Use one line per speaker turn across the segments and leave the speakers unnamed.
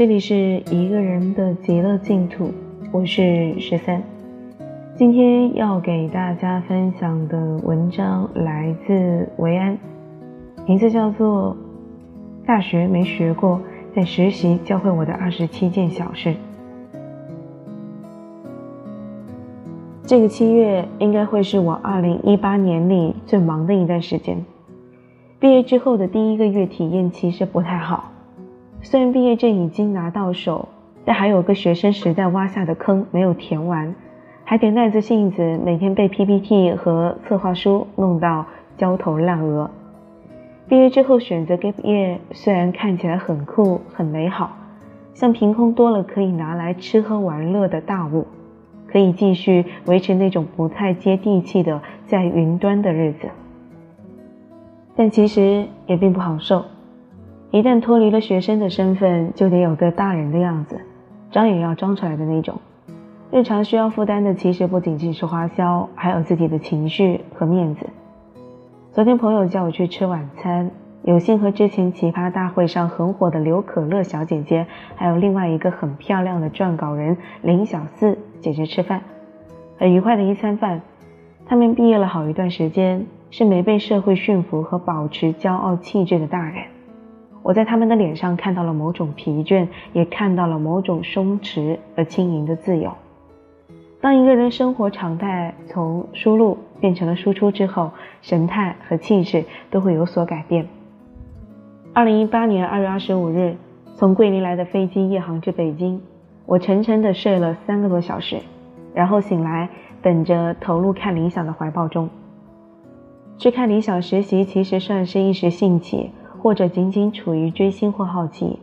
这里是一个人的极乐净土，我是十三。今天要给大家分享的文章来自维安，名字叫做《大学没学过，在实习教会我的二十七件小事》。这个七月应该会是我二零一八年里最忙的一段时间。毕业之后的第一个月体验其实不太好，虽然毕业证已经拿到手，但还有个学生时代挖下的坑没有填完，还得耐着性子每天背 PPT 和策划书，弄到焦头烂额。毕业之后选择 gap year，虽然看起来很酷很美好，像凭空多了可以拿来吃喝玩乐的大物，可以继续维持那种不太接地气的在云端的日子。但其实也并不好受，一旦脱离了学生的身份，就得有个大人的样子，装也要装出来的那种。日常需要负担的，其实不仅仅是花销，还有自己的情绪和面子。昨天朋友叫我去吃晚餐，有幸和之前奇葩大会上很火的刘可乐小姐姐，还有另外一个很漂亮的撰稿人林小四姐姐吃饭，很愉快的一餐饭。他们毕业了好一段时间。是没被社会驯服和保持骄傲气质的大人，我在他们的脸上看到了某种疲倦，也看到了某种松弛而轻盈的自由。当一个人生活常态从输入变成了输出之后，神态和气质都会有所改变。二零一八年二月二十五日，从桂林来的飞机夜航至北京，我沉沉的睡了三个多小时，然后醒来，等着投入看理想的怀抱中。去看理想实习，其实算是一时兴起，或者仅仅处于追星或好奇。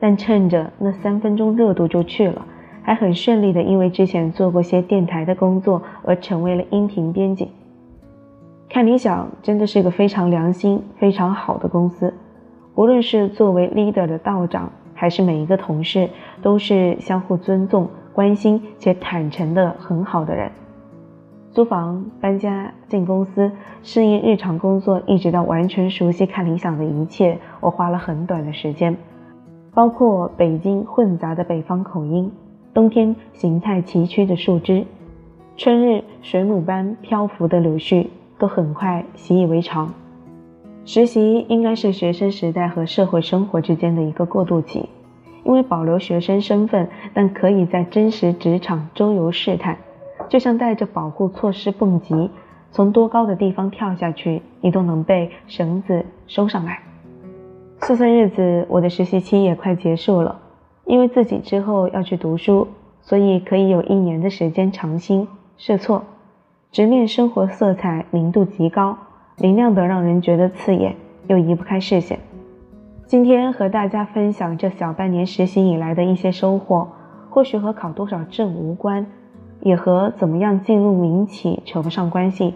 但趁着那三分钟热度就去了，还很顺利的，因为之前做过些电台的工作而成为了音频编辑。看理想真的是个非常良心、非常好的公司，无论是作为 leader 的道长，还是每一个同事，都是相互尊重、关心且坦诚的很好的人。租房、搬家、进公司、适应日常工作，一直到完全熟悉看理想的一切，我花了很短的时间。包括北京混杂的北方口音，冬天形态崎岖的树枝，春日水母般漂浮的柳絮，都很快习以为常。实习应该是学生时代和社会生活之间的一个过渡期，因为保留学生身份，但可以在真实职场周游试探。就像带着保护措施蹦极，从多高的地方跳下去，你都能被绳子收上来。算算日子，我的实习期也快结束了。因为自己之后要去读书，所以可以有一年的时间尝新试错，直面生活色彩明度极高，明亮的让人觉得刺眼，又移不开视线。今天和大家分享这小半年实习以来的一些收获，或许和考多少证无关。也和怎么样进入民企扯不上关系，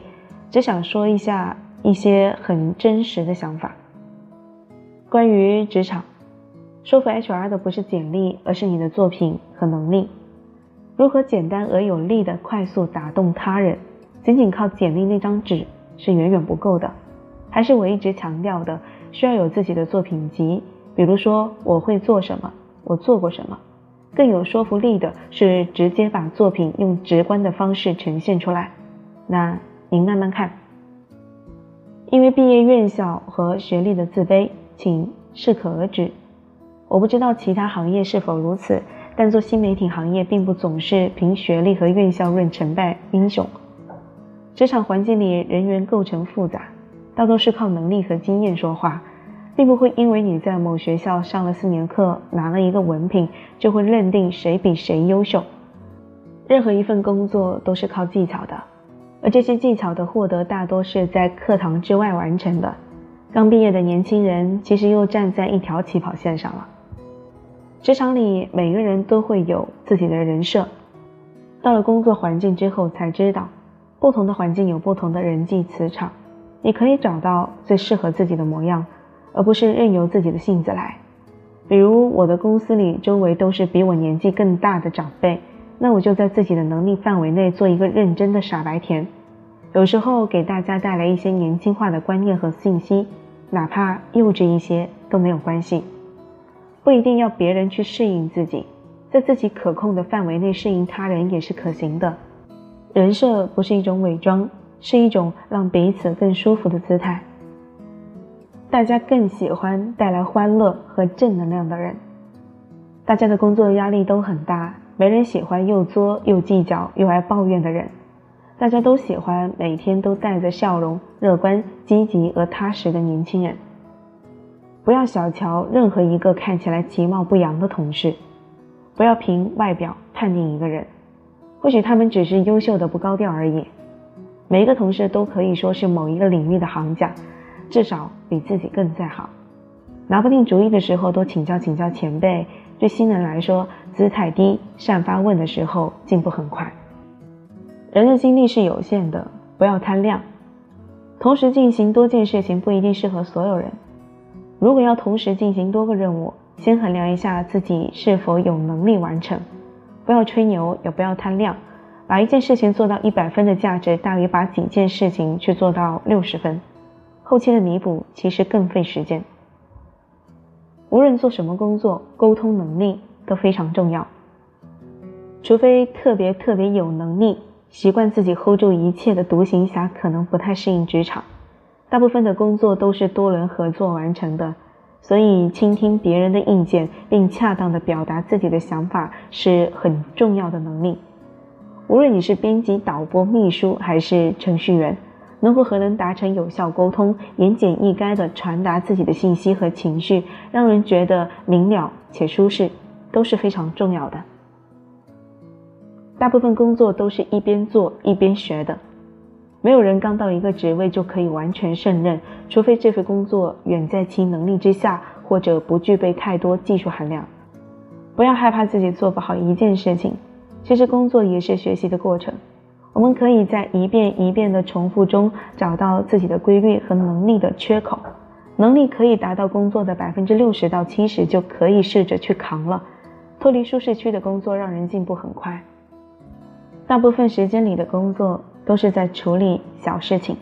只想说一下一些很真实的想法。关于职场，说服 HR 的不是简历，而是你的作品和能力。如何简单而有力的快速打动他人？仅仅靠简历那张纸是远远不够的，还是我一直强调的，需要有自己的作品集。比如说，我会做什么，我做过什么。更有说服力的是，直接把作品用直观的方式呈现出来。那您慢慢看。因为毕业院校和学历的自卑，请适可而止。我不知道其他行业是否如此，但做新媒体行业并不总是凭学历和院校论成败英雄。职场环境里人员构成复杂，大多是靠能力和经验说话。并不会因为你在某学校上了四年课，拿了一个文凭，就会认定谁比谁优秀。任何一份工作都是靠技巧的，而这些技巧的获得大多是在课堂之外完成的。刚毕业的年轻人其实又站在一条起跑线上了。职场里每个人都会有自己的人设，到了工作环境之后才知道，不同的环境有不同的人际磁场，你可以找到最适合自己的模样。而不是任由自己的性子来，比如我的公司里周围都是比我年纪更大的长辈，那我就在自己的能力范围内做一个认真的傻白甜，有时候给大家带来一些年轻化的观念和信息，哪怕幼稚一些都没有关系。不一定要别人去适应自己，在自己可控的范围内适应他人也是可行的。人设不是一种伪装，是一种让彼此更舒服的姿态。大家更喜欢带来欢乐和正能量的人。大家的工作压力都很大，没人喜欢又作又计较又爱抱怨的人。大家都喜欢每天都带着笑容、乐观、积极而踏实的年轻人。不要小瞧任何一个看起来其貌不扬的同事，不要凭外表判定一个人，或许他们只是优秀的不高调而已。每一个同事都可以说是某一个领域的行家，至少比自己更在行。拿不定主意的时候，多请教请教前辈。对新人来说，姿态低、善发问的时候，进步很快。人的精力是有限的，不要贪量。同时进行多件事情不一定适合所有人。如果要同时进行多个任务，先衡量一下自己是否有能力完成。不要吹牛，也不要贪量。把一件事情做到一百分的价值，大于把几件事情去做到六十分。后期的弥补其实更费时间。无论做什么工作，沟通能力都非常重要。除非特别特别有能力。习惯自己 hold 住一切的独行侠可能不太适应职场，大部分的工作都是多人合作完成的，所以倾听别人的意见并恰当的表达自己的想法是很重要的能力。无论你是编辑、导播、秘书还是程序员，能够和人达成有效沟通，言简意赅的传达自己的信息和情绪，让人觉得明了且舒适，都是非常重要的。大部分工作都是一边做一边学的，没有人刚到一个职位就可以完全胜任，除非这份工作远在其能力之下，或者不具备太多技术含量。不要害怕自己做不好一件事情，其实工作也是学习的过程。我们可以在一遍一遍的重复中找到自己的规律和能力的缺口，能力可以达到工作的百分之六十到七十，就可以试着去扛了。脱离舒适区的工作让人进步很快。大部分时间里的工作都是在处理小事情，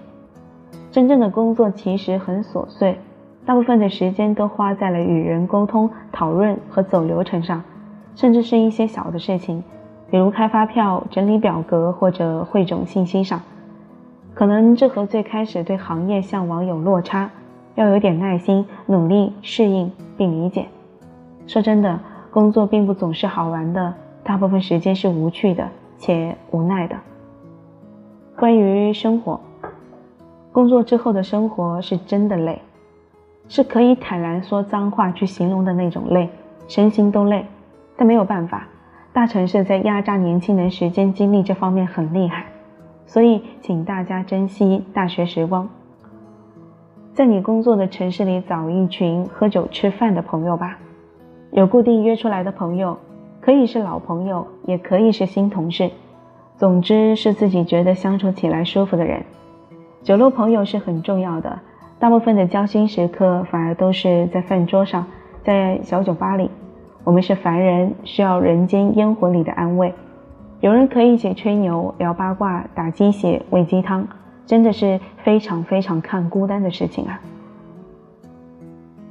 真正的工作其实很琐碎，大部分的时间都花在了与人沟通、讨论和走流程上，甚至是一些小的事情，比如开发票、整理表格或者汇总信息上。可能这和最开始对行业向往有落差，要有点耐心，努力适应并理解。说真的，工作并不总是好玩的，大部分时间是无趣的。且无奈的。关于生活，工作之后的生活是真的累，是可以坦然说脏话去形容的那种累，身心都累。但没有办法，大城市在压榨年轻人时间精力这方面很厉害，所以请大家珍惜大学时光。在你工作的城市里找一群喝酒吃饭的朋友吧，有固定约出来的朋友。可以是老朋友，也可以是新同事，总之是自己觉得相处起来舒服的人。酒肉朋友是很重要的，大部分的交心时刻反而都是在饭桌上，在小酒吧里。我们是凡人，需要人间烟火里的安慰。有人可以一起吹牛、聊八卦、打鸡血、喂鸡汤，真的是非常非常看孤单的事情啊。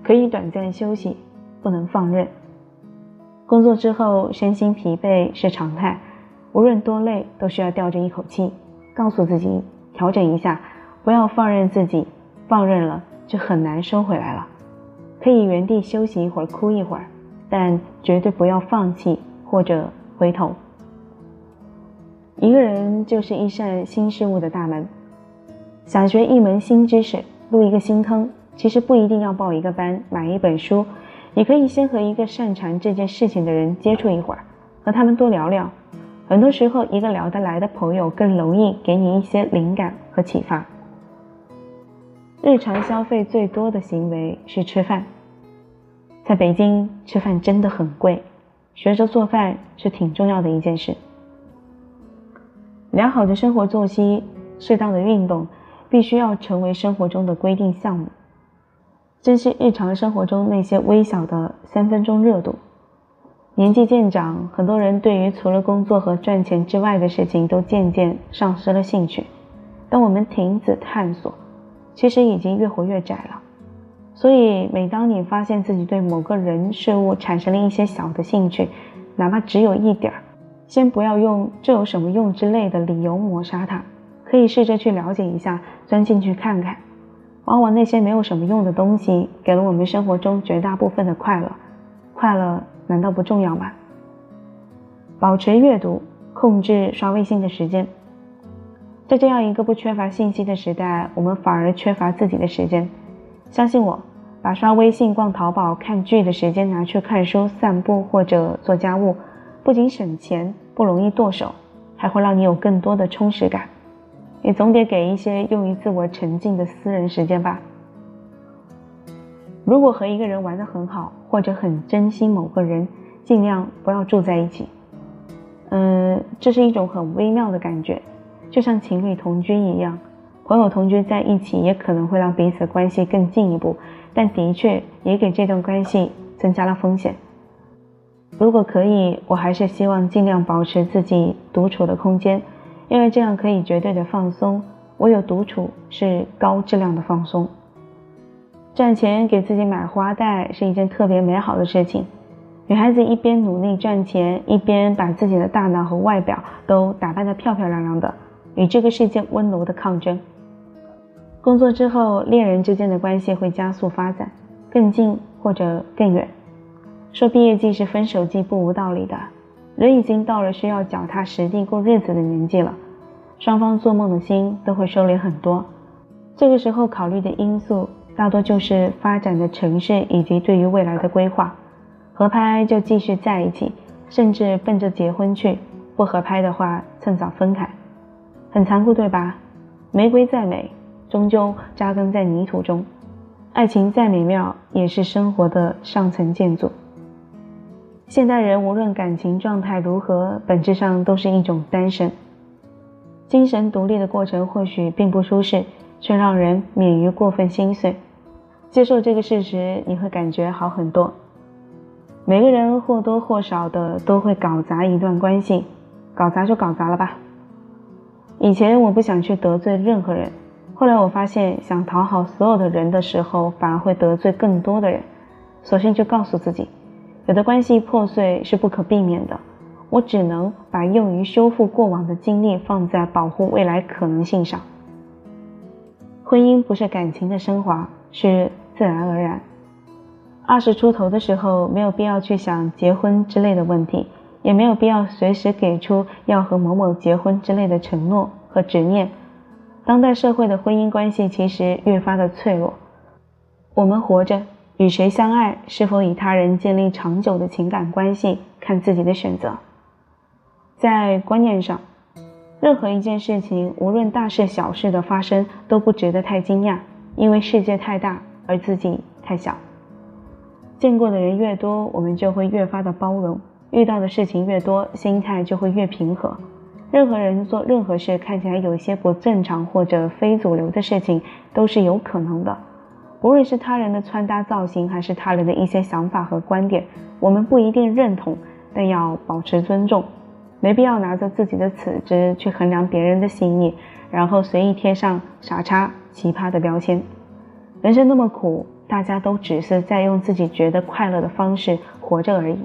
可以短暂休息，不能放任。工作之后，身心疲惫是常态，无论多累，都需要吊着一口气，告诉自己调整一下，不要放任自己，放任了就很难收回来了。可以原地休息一会儿，哭一会儿，但绝对不要放弃或者回头。一个人就是一扇新事物的大门，想学一门新知识，入一个新坑，其实不一定要报一个班，买一本书。你可以先和一个擅长这件事情的人接触一会儿，和他们多聊聊。很多时候，一个聊得来的朋友更容易给你一些灵感和启发。日常消费最多的行为是吃饭，在北京吃饭真的很贵，学着做饭是挺重要的一件事。良好的生活作息，适当的运动，必须要成为生活中的规定项目。珍惜日常生活中那些微小的三分钟热度。年纪渐长，很多人对于除了工作和赚钱之外的事情都渐渐丧失了兴趣。当我们停止探索，其实已经越活越窄了。所以，每当你发现自己对某个人事物产生了一些小的兴趣，哪怕只有一点儿，先不要用“这有什么用”之类的理由抹杀它，可以试着去了解一下，钻进去看看。往往那些没有什么用的东西，给了我们生活中绝大部分的快乐。快乐难道不重要吗？保持阅读，控制刷微信的时间。在这样一个不缺乏信息的时代，我们反而缺乏自己的时间。相信我。把刷微信、逛淘宝、看剧的时间拿去看书、散步或者做家务，不仅省钱，不容易剁手，还会让你有更多的充实感。也总得给一些用于自我沉浸的私人时间吧。如果和一个人玩得很好，或者很珍惜某个人，尽量不要住在一起。嗯，这是一种很微妙的感觉，就像情侣同居一样。朋友同居在一起也可能会让彼此关系更进一步，但的确也给这段关系增加了风险。如果可以，我还是希望尽量保持自己独处的空间，因为这样可以绝对的放松。唯有独处是高质量的放松。赚钱给自己买花戴是一件特别美好的事情。女孩子一边努力赚钱，一边把自己的大脑和外表都打扮得漂漂亮亮的，与这个世界温柔的抗争。工作之后，恋人之间的关系会加速发展，更近或者更远。说毕业季是分手季不无道理的，人已经到了需要脚踏实地过日子的年纪了，双方做梦的心都会收敛很多。这个时候考虑的因素大多就是发展的城市以及对于未来的规划。合拍就继续在一起，甚至奔着结婚去；不合拍的话，趁早分开。很残酷，对吧？玫瑰再美。终究扎根在泥土中，爱情再美妙，也是生活的上层建筑。现代人无论感情状态如何，本质上都是一种单身。精神独立的过程或许并不舒适，却让人免于过分心碎。接受这个事实，你会感觉好很多。每个人或多或少的都会搞砸一段关系，搞砸就搞砸了吧。以前我不想去得罪任何人。后来我发现，想讨好所有的人的时候，反而会得罪更多的人。索性就告诉自己，有的关系破碎是不可避免的，我只能把用于修复过往的精力放在保护未来可能性上。婚姻不是感情的升华，是自然而然。二十出头的时候，没有必要去想结婚之类的问题，也没有必要随时给出要和某某结婚之类的承诺和执念。当代社会的婚姻关系其实越发的脆弱。我们活着，与谁相爱，是否与他人建立长久的情感关系，看自己的选择。在观念上，任何一件事情，无论大事小事的发生，都不值得太惊讶，因为世界太大，而自己太小。见过的人越多，我们就会越发的包容；遇到的事情越多，心态就会越平和。任何人做任何事看起来有些不正常或者非主流的事情都是有可能的，无论是他人的穿搭造型，还是他人的一些想法和观点，我们不一定认同，但要保持尊重，没必要拿着自己的尺子去衡量别人的心意，然后随意贴上傻叉、奇葩的标签。人生那么苦，大家都只是在用自己觉得快乐的方式活着而已。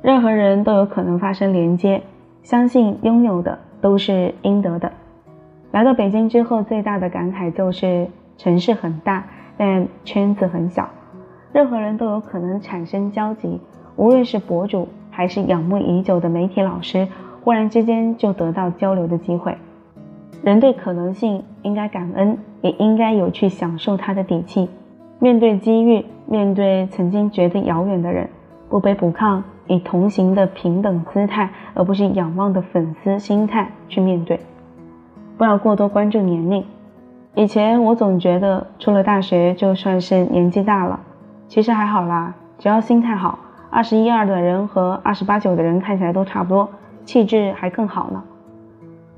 任何人都有可能发生连接。相信拥有的都是应得的。来到北京之后，最大的感慨就是城市很大，但圈子很小，任何人都有可能产生交集。无论是博主还是仰慕已久的媒体老师，忽然之间就得到交流的机会。人对可能性应该感恩，也应该有去享受它的底气。面对机遇，面对曾经觉得遥远的人，不卑不亢。以同行的平等姿态，而不是仰望的粉丝心态去面对。不要过多关注年龄。以前我总觉得出了大学就算是年纪大了，其实还好啦，只要心态好，二十一二的人和二十八九的人看起来都差不多，气质还更好呢。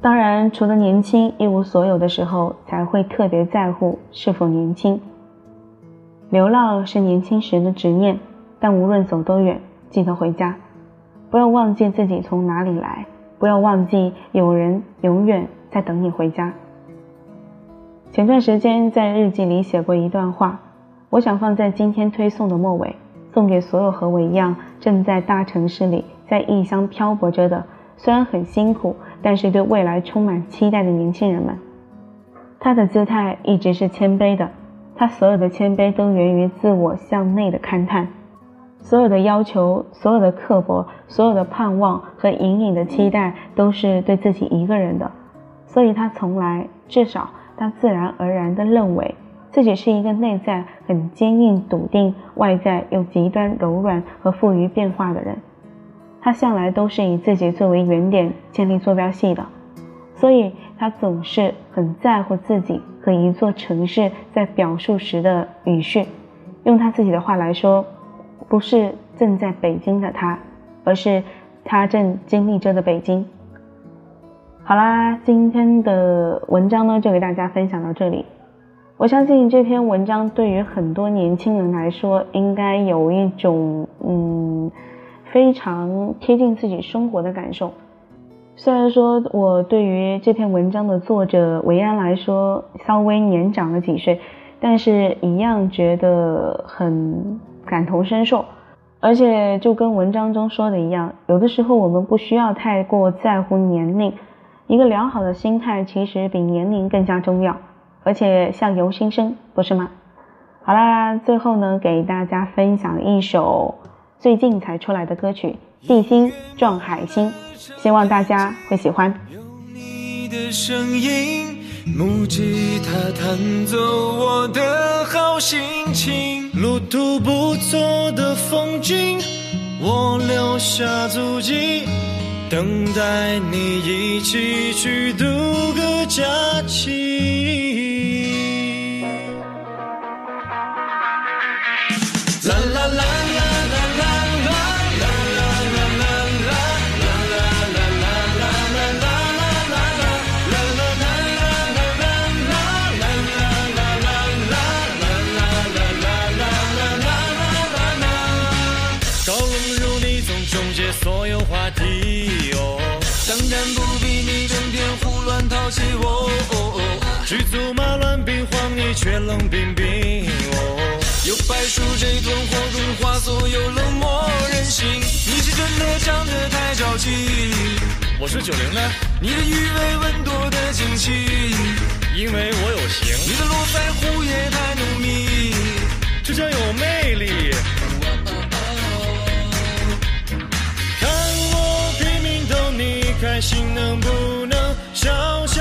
当然，除了年轻一无所有的时候，才会特别在乎是否年轻。流浪是年轻时的执念，但无论走多远。记得回家，不要忘记自己从哪里来，不要忘记有人永远在等你回家。前段时间在日记里写过一段话，我想放在今天推送的末尾，送给所有和我一样正在大城市里在异乡漂泊着的，虽然很辛苦，但是对未来充满期待的年轻人们。他的姿态一直是谦卑的，他所有的谦卑都源于自我向内的勘探，所有的要求、所有的刻薄、所有的盼望和隐隐的期待都是对自己一个人的，所以他从来，至少他自然而然地认为自己是一个内在很坚硬笃定、外在又极端柔软和富于变化的人。他向来都是以自己作为原点建立坐标系的。所以他总是很在乎自己和一座城市在表述时的语序。用他自己的话来说，不是正在北京的他，而是他正经历着的北京。好啦，今天的文章呢就给大家分享到这里。我相信这篇文章对于很多年轻人来说，应该有一种嗯非常贴近自己生活的感受。虽然说我对于这篇文章的作者维安来说稍微年长了几岁，但是一样觉得很感同身受。而且就跟文章中说的一样，有的时候我们不需要太过在乎年龄，一个良好的心态其实比年龄更加重要。而且相由心生，不是吗？好啦，最后呢，给大家分享一首最近才出来的歌曲《地心撞海星》。希望大家会喜欢
有你的声音木吉他弹奏我的好心情路途不错的风景我留下足迹等待你一起去度个假期。冷冰冰哦。有白薯这团火融化所有冷漠人心，你是真的长得太着急。
我是九零的，
你的鱼尾纹多的惊奇，
因为我有型。
你的络腮胡也太浓密，
这叫有魅力。
看我拼命逗你开心能不能笑笑？